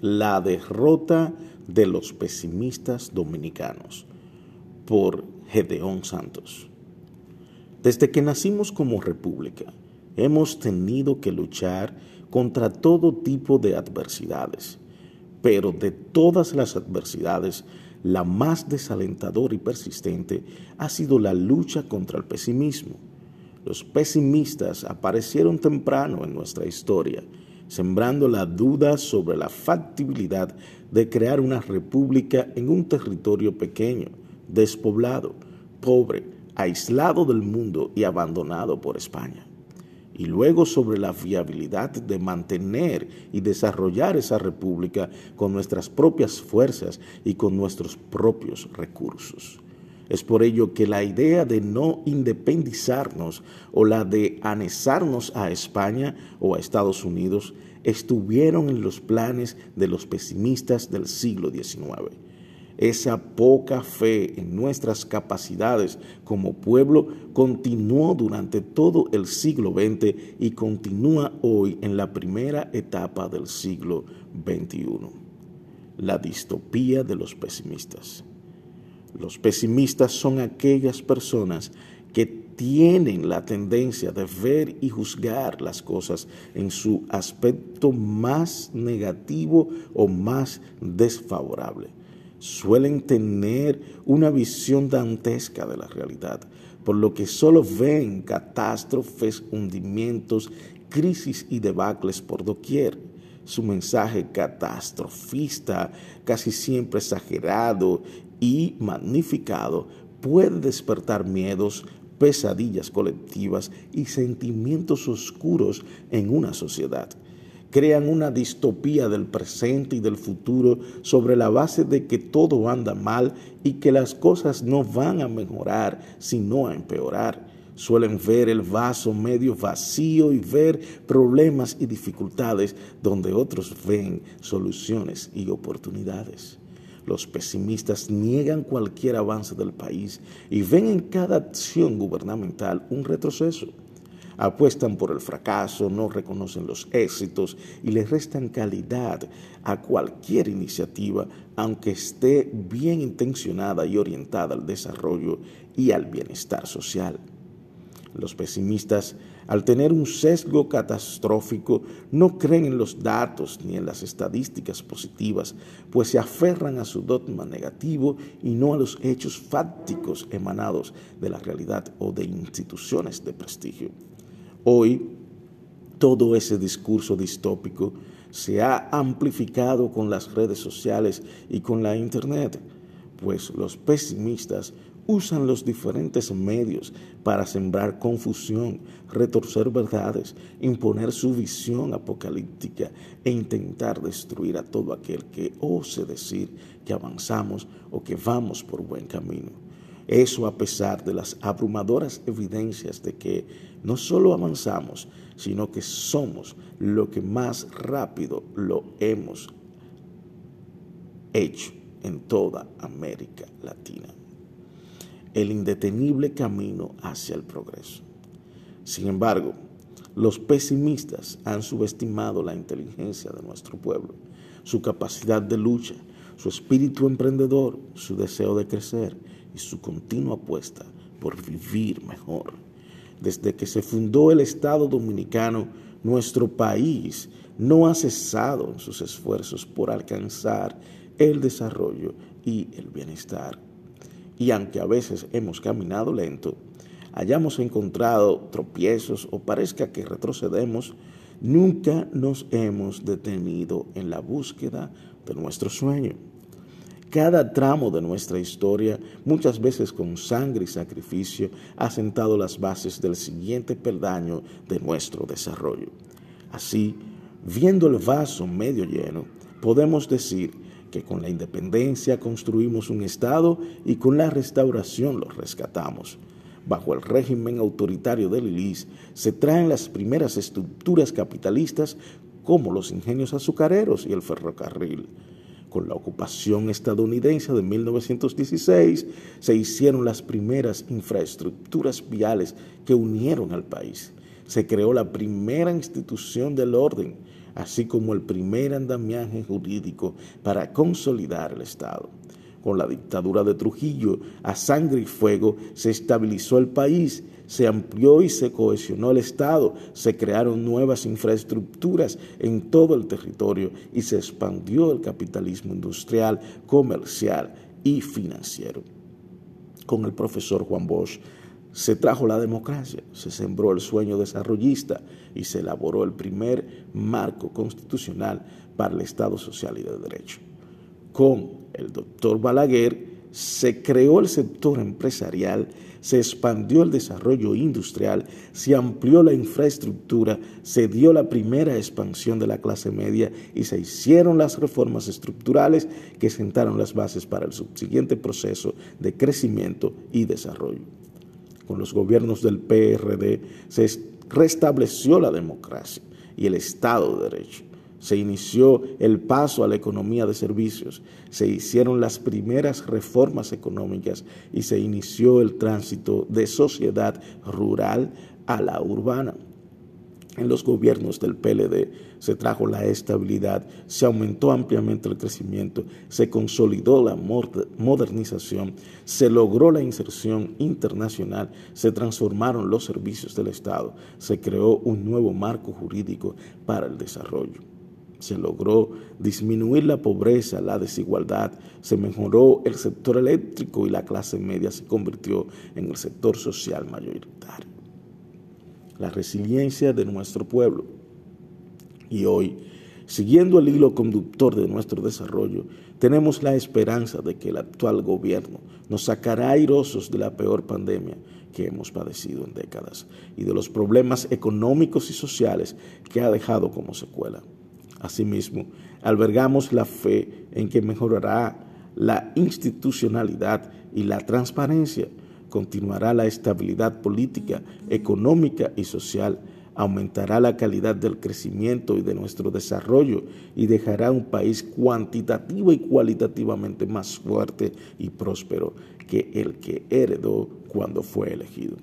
La derrota de los pesimistas dominicanos por Gedeón Santos. Desde que nacimos como república, hemos tenido que luchar contra todo tipo de adversidades, pero de todas las adversidades, la más desalentadora y persistente ha sido la lucha contra el pesimismo. Los pesimistas aparecieron temprano en nuestra historia, sembrando la duda sobre la factibilidad de crear una república en un territorio pequeño, despoblado, pobre, aislado del mundo y abandonado por España. Y luego sobre la viabilidad de mantener y desarrollar esa república con nuestras propias fuerzas y con nuestros propios recursos. Es por ello que la idea de no independizarnos o la de anexarnos a España o a Estados Unidos estuvieron en los planes de los pesimistas del siglo XIX. Esa poca fe en nuestras capacidades como pueblo continuó durante todo el siglo XX y continúa hoy en la primera etapa del siglo XXI. La distopía de los pesimistas. Los pesimistas son aquellas personas que tienen la tendencia de ver y juzgar las cosas en su aspecto más negativo o más desfavorable. Suelen tener una visión dantesca de la realidad, por lo que solo ven catástrofes, hundimientos, crisis y debacles por doquier su mensaje catastrofista, casi siempre exagerado y magnificado, puede despertar miedos, pesadillas colectivas y sentimientos oscuros en una sociedad. Crean una distopía del presente y del futuro sobre la base de que todo anda mal y que las cosas no van a mejorar, sino a empeorar suelen ver el vaso medio vacío y ver problemas y dificultades donde otros ven soluciones y oportunidades. Los pesimistas niegan cualquier avance del país y ven en cada acción gubernamental un retroceso. Apuestan por el fracaso, no reconocen los éxitos y le restan calidad a cualquier iniciativa, aunque esté bien intencionada y orientada al desarrollo y al bienestar social. Los pesimistas, al tener un sesgo catastrófico, no creen en los datos ni en las estadísticas positivas, pues se aferran a su dogma negativo y no a los hechos fácticos emanados de la realidad o de instituciones de prestigio. Hoy, todo ese discurso distópico se ha amplificado con las redes sociales y con la Internet, pues los pesimistas usan los diferentes medios para sembrar confusión, retorcer verdades, imponer su visión apocalíptica e intentar destruir a todo aquel que ose decir que avanzamos o que vamos por buen camino. Eso a pesar de las abrumadoras evidencias de que no solo avanzamos, sino que somos lo que más rápido lo hemos hecho en toda América Latina el indetenible camino hacia el progreso. Sin embargo, los pesimistas han subestimado la inteligencia de nuestro pueblo, su capacidad de lucha, su espíritu emprendedor, su deseo de crecer y su continua apuesta por vivir mejor. Desde que se fundó el Estado dominicano, nuestro país no ha cesado en sus esfuerzos por alcanzar el desarrollo y el bienestar y aunque a veces hemos caminado lento, hayamos encontrado tropiezos o parezca que retrocedemos, nunca nos hemos detenido en la búsqueda de nuestro sueño. Cada tramo de nuestra historia, muchas veces con sangre y sacrificio, ha sentado las bases del siguiente peldaño de nuestro desarrollo. Así, viendo el vaso medio lleno, podemos decir que con la independencia construimos un Estado y con la restauración lo rescatamos. Bajo el régimen autoritario del ILIS se traen las primeras estructuras capitalistas como los ingenios azucareros y el ferrocarril. Con la ocupación estadounidense de 1916 se hicieron las primeras infraestructuras viales que unieron al país. Se creó la primera institución del orden, así como el primer andamiaje jurídico para consolidar el Estado. Con la dictadura de Trujillo, a sangre y fuego, se estabilizó el país, se amplió y se cohesionó el Estado, se crearon nuevas infraestructuras en todo el territorio y se expandió el capitalismo industrial, comercial y financiero. Con el profesor Juan Bosch se trajo la democracia, se sembró el sueño desarrollista y se elaboró el primer marco constitucional para el Estado social y de derecho. Con el doctor Balaguer se creó el sector empresarial, se expandió el desarrollo industrial, se amplió la infraestructura, se dio la primera expansión de la clase media y se hicieron las reformas estructurales que sentaron las bases para el subsiguiente proceso de crecimiento y desarrollo con los gobiernos del PRD, se restableció la democracia y el Estado de Derecho. Se inició el paso a la economía de servicios, se hicieron las primeras reformas económicas y se inició el tránsito de sociedad rural a la urbana. En los gobiernos del PLD se trajo la estabilidad, se aumentó ampliamente el crecimiento, se consolidó la modernización, se logró la inserción internacional, se transformaron los servicios del Estado, se creó un nuevo marco jurídico para el desarrollo. Se logró disminuir la pobreza, la desigualdad, se mejoró el sector eléctrico y la clase media se convirtió en el sector social mayoritario la resiliencia de nuestro pueblo. Y hoy, siguiendo el hilo conductor de nuestro desarrollo, tenemos la esperanza de que el actual gobierno nos sacará airosos de la peor pandemia que hemos padecido en décadas y de los problemas económicos y sociales que ha dejado como secuela. Asimismo, albergamos la fe en que mejorará la institucionalidad y la transparencia continuará la estabilidad política, económica y social, aumentará la calidad del crecimiento y de nuestro desarrollo y dejará un país cuantitativo y cualitativamente más fuerte y próspero que el que heredó cuando fue elegido.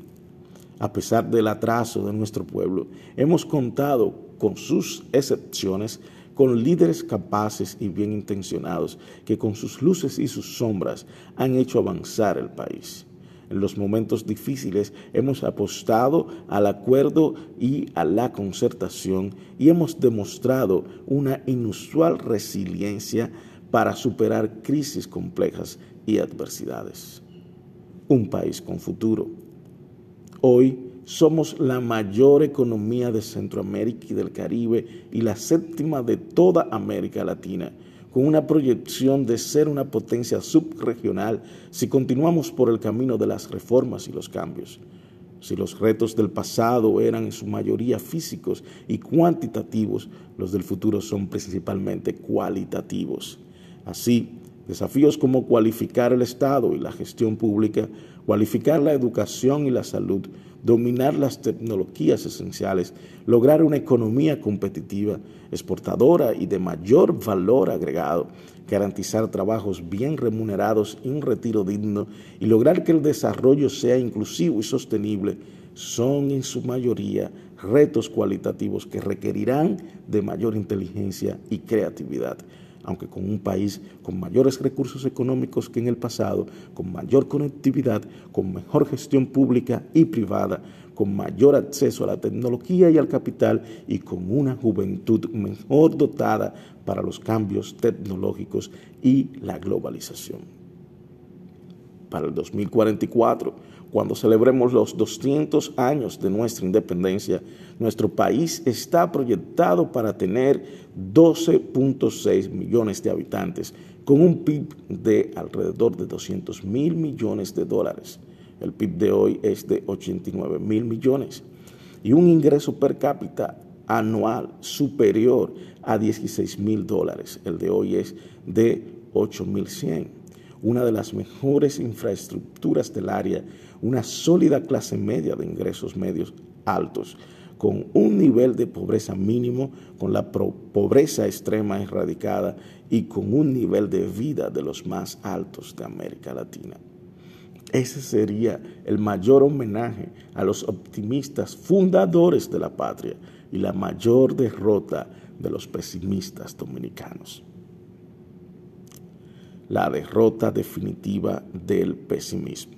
A pesar del atraso de nuestro pueblo, hemos contado con sus excepciones con líderes capaces y bien intencionados que con sus luces y sus sombras han hecho avanzar el país. En los momentos difíciles hemos apostado al acuerdo y a la concertación y hemos demostrado una inusual resiliencia para superar crisis complejas y adversidades. Un país con futuro. Hoy somos la mayor economía de Centroamérica y del Caribe y la séptima de toda América Latina con una proyección de ser una potencia subregional si continuamos por el camino de las reformas y los cambios. Si los retos del pasado eran en su mayoría físicos y cuantitativos, los del futuro son principalmente cualitativos. Así, desafíos como cualificar el Estado y la gestión pública, cualificar la educación y la salud, dominar las tecnologías esenciales, lograr una economía competitiva, exportadora y de mayor valor agregado, garantizar trabajos bien remunerados y un retiro digno y lograr que el desarrollo sea inclusivo y sostenible, son en su mayoría retos cualitativos que requerirán de mayor inteligencia y creatividad aunque con un país con mayores recursos económicos que en el pasado, con mayor conectividad, con mejor gestión pública y privada, con mayor acceso a la tecnología y al capital y con una juventud mejor dotada para los cambios tecnológicos y la globalización. Para el 2044, cuando celebremos los 200 años de nuestra independencia, nuestro país está proyectado para tener 12.6 millones de habitantes, con un PIB de alrededor de 200 mil millones de dólares. El PIB de hoy es de 89 mil millones y un ingreso per cápita anual superior a 16 mil dólares. El de hoy es de 8 mil 100. Una de las mejores infraestructuras del área una sólida clase media de ingresos medios altos, con un nivel de pobreza mínimo, con la pobreza extrema erradicada y con un nivel de vida de los más altos de América Latina. Ese sería el mayor homenaje a los optimistas fundadores de la patria y la mayor derrota de los pesimistas dominicanos. La derrota definitiva del pesimismo.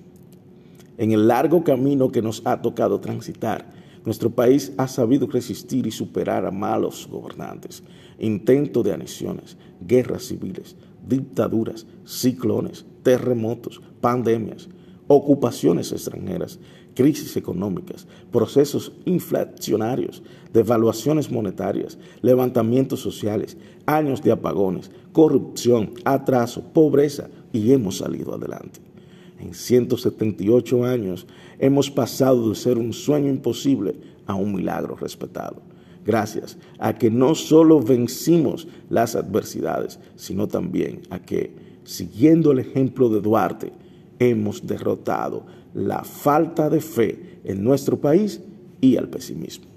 En el largo camino que nos ha tocado transitar, nuestro país ha sabido resistir y superar a malos gobernantes, intentos de anexiones, guerras civiles, dictaduras, ciclones, terremotos, pandemias, ocupaciones extranjeras, crisis económicas, procesos inflacionarios, devaluaciones monetarias, levantamientos sociales, años de apagones, corrupción, atraso, pobreza y hemos salido adelante. En 178 años hemos pasado de ser un sueño imposible a un milagro respetado. Gracias a que no solo vencimos las adversidades, sino también a que, siguiendo el ejemplo de Duarte, hemos derrotado la falta de fe en nuestro país y al pesimismo.